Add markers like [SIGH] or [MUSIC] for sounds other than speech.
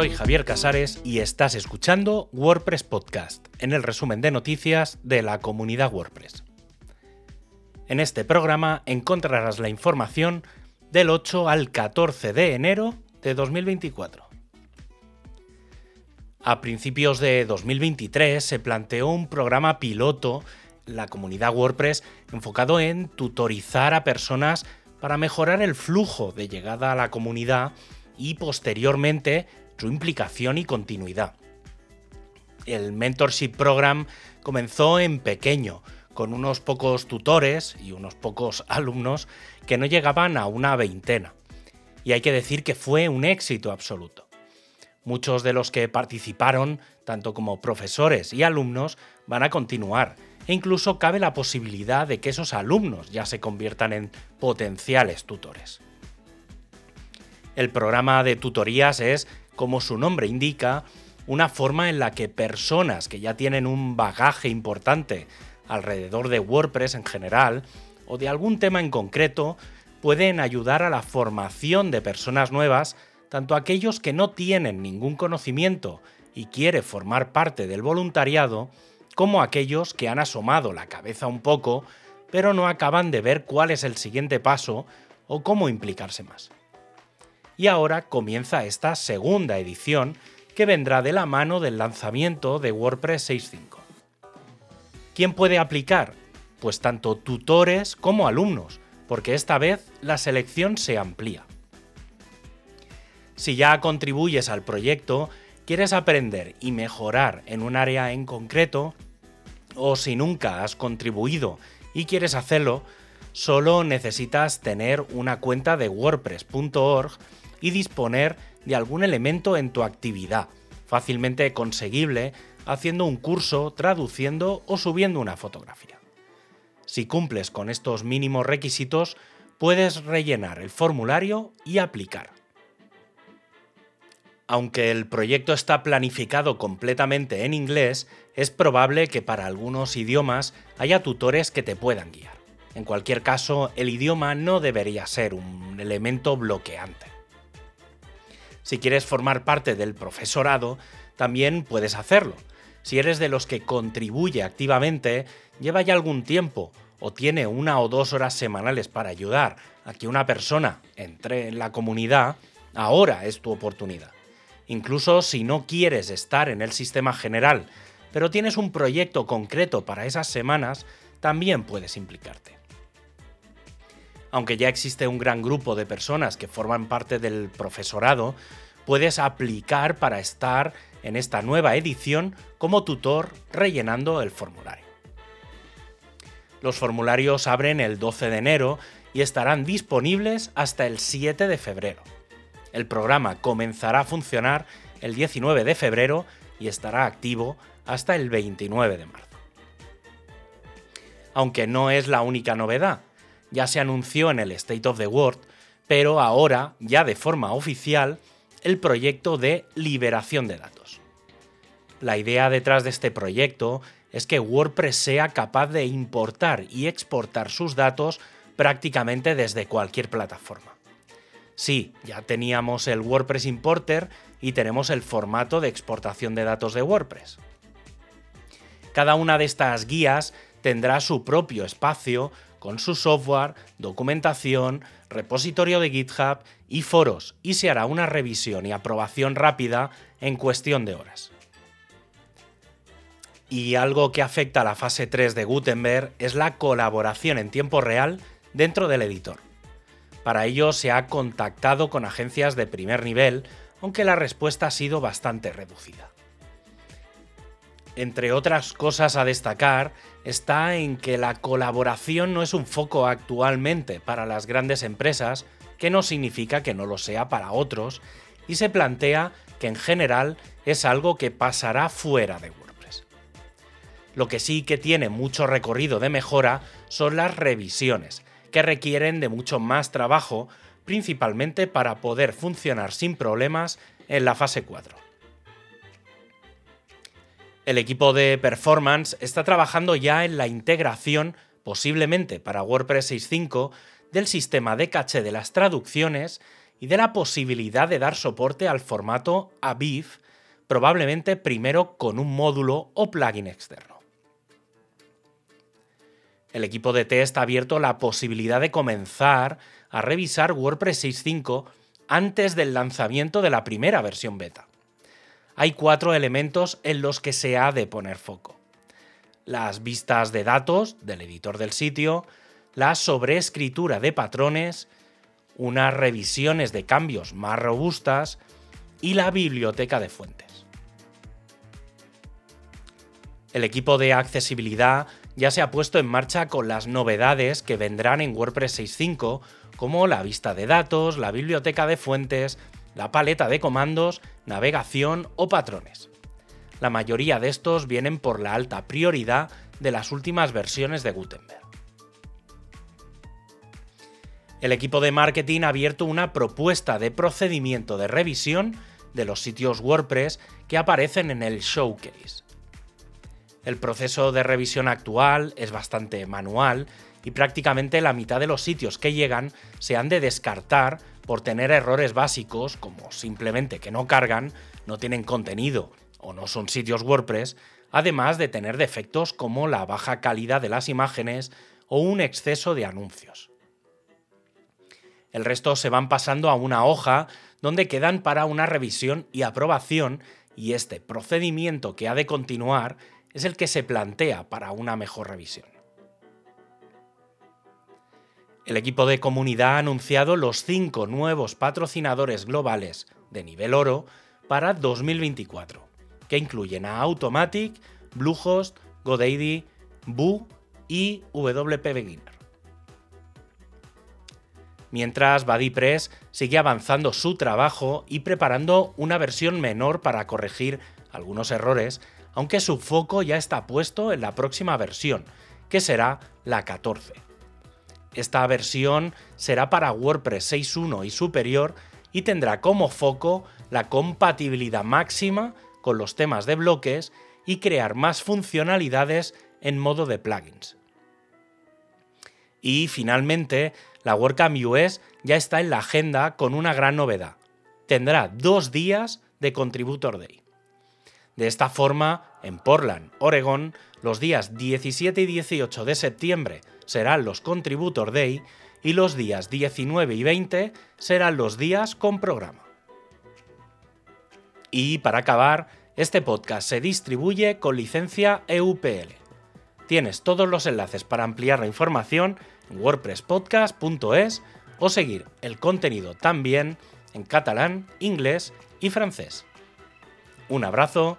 soy Javier Casares y estás escuchando WordPress Podcast, en el resumen de noticias de la comunidad WordPress. En este programa encontrarás la información del 8 al 14 de enero de 2024. A principios de 2023 se planteó un programa piloto la comunidad WordPress enfocado en tutorizar a personas para mejorar el flujo de llegada a la comunidad y posteriormente su implicación y continuidad. El Mentorship Program comenzó en pequeño, con unos pocos tutores y unos pocos [LAUGHS] alumnos que no llegaban a una veintena. Y hay que decir que fue un éxito absoluto. Muchos de los que participaron, tanto como profesores y alumnos, van a continuar, e incluso cabe la posibilidad de que esos alumnos ya se conviertan en potenciales tutores. El programa de tutorías es, como su nombre indica, una forma en la que personas que ya tienen un bagaje importante alrededor de WordPress en general o de algún tema en concreto pueden ayudar a la formación de personas nuevas, tanto aquellos que no tienen ningún conocimiento y quiere formar parte del voluntariado, como aquellos que han asomado la cabeza un poco, pero no acaban de ver cuál es el siguiente paso o cómo implicarse más y ahora comienza esta segunda edición que vendrá de la mano del lanzamiento de WordPress 6.5. ¿Quién puede aplicar? Pues tanto tutores como alumnos, porque esta vez la selección se amplía. Si ya contribuyes al proyecto, quieres aprender y mejorar en un área en concreto, o si nunca has contribuido y quieres hacerlo, solo necesitas tener una cuenta de wordpress.org y disponer de algún elemento en tu actividad, fácilmente conseguible haciendo un curso, traduciendo o subiendo una fotografía. Si cumples con estos mínimos requisitos, puedes rellenar el formulario y aplicar. Aunque el proyecto está planificado completamente en inglés, es probable que para algunos idiomas haya tutores que te puedan guiar. En cualquier caso, el idioma no debería ser un elemento bloqueante. Si quieres formar parte del profesorado, también puedes hacerlo. Si eres de los que contribuye activamente, lleva ya algún tiempo o tiene una o dos horas semanales para ayudar a que una persona entre en la comunidad, ahora es tu oportunidad. Incluso si no quieres estar en el sistema general, pero tienes un proyecto concreto para esas semanas, también puedes implicarte aunque ya existe un gran grupo de personas que forman parte del profesorado, puedes aplicar para estar en esta nueva edición como tutor rellenando el formulario. Los formularios abren el 12 de enero y estarán disponibles hasta el 7 de febrero. El programa comenzará a funcionar el 19 de febrero y estará activo hasta el 29 de marzo. Aunque no es la única novedad, ya se anunció en el State of the World, pero ahora, ya de forma oficial, el proyecto de liberación de datos. La idea detrás de este proyecto es que WordPress sea capaz de importar y exportar sus datos prácticamente desde cualquier plataforma. Sí, ya teníamos el WordPress Importer y tenemos el formato de exportación de datos de WordPress. Cada una de estas guías tendrá su propio espacio con su software, documentación, repositorio de GitHub y foros, y se hará una revisión y aprobación rápida en cuestión de horas. Y algo que afecta a la fase 3 de Gutenberg es la colaboración en tiempo real dentro del editor. Para ello se ha contactado con agencias de primer nivel, aunque la respuesta ha sido bastante reducida entre otras cosas a destacar, está en que la colaboración no es un foco actualmente para las grandes empresas, que no significa que no lo sea para otros, y se plantea que en general es algo que pasará fuera de WordPress. Lo que sí que tiene mucho recorrido de mejora son las revisiones, que requieren de mucho más trabajo, principalmente para poder funcionar sin problemas en la fase 4 el equipo de performance está trabajando ya en la integración, posiblemente para WordPress 6.5, del sistema de caché de las traducciones y de la posibilidad de dar soporte al formato AVIF, probablemente primero con un módulo o plugin externo. El equipo de test ha abierto la posibilidad de comenzar a revisar WordPress 6.5 antes del lanzamiento de la primera versión beta. Hay cuatro elementos en los que se ha de poner foco. Las vistas de datos del editor del sitio, la sobreescritura de patrones, unas revisiones de cambios más robustas y la biblioteca de fuentes. El equipo de accesibilidad ya se ha puesto en marcha con las novedades que vendrán en WordPress 6.5, como la vista de datos, la biblioteca de fuentes, la paleta de comandos, navegación o patrones. La mayoría de estos vienen por la alta prioridad de las últimas versiones de Gutenberg. El equipo de marketing ha abierto una propuesta de procedimiento de revisión de los sitios WordPress que aparecen en el showcase. El proceso de revisión actual es bastante manual y prácticamente la mitad de los sitios que llegan se han de descartar por tener errores básicos como simplemente que no cargan, no tienen contenido o no son sitios WordPress, además de tener defectos como la baja calidad de las imágenes o un exceso de anuncios. El resto se van pasando a una hoja donde quedan para una revisión y aprobación y este procedimiento que ha de continuar es el que se plantea para una mejor revisión. El equipo de comunidad ha anunciado los cinco nuevos patrocinadores globales de nivel oro para 2024, que incluyen a Automatic, Bluehost, GoDaddy, Boo y WP Beginner. Mientras BuddyPress sigue avanzando su trabajo y preparando una versión menor para corregir algunos errores, aunque su foco ya está puesto en la próxima versión, que será la 14. Esta versión será para WordPress 6.1 y superior y tendrá como foco la compatibilidad máxima con los temas de bloques y crear más funcionalidades en modo de plugins. Y finalmente, la WordCamp US ya está en la agenda con una gran novedad. Tendrá dos días de Contributor Day. De esta forma, en Portland, Oregon, los días 17 y 18 de septiembre serán los Contributor Day y los días 19 y 20 serán los días con programa. Y para acabar, este podcast se distribuye con licencia EUPL. Tienes todos los enlaces para ampliar la información en wordpresspodcast.es o seguir el contenido también en catalán, inglés y francés. Un abrazo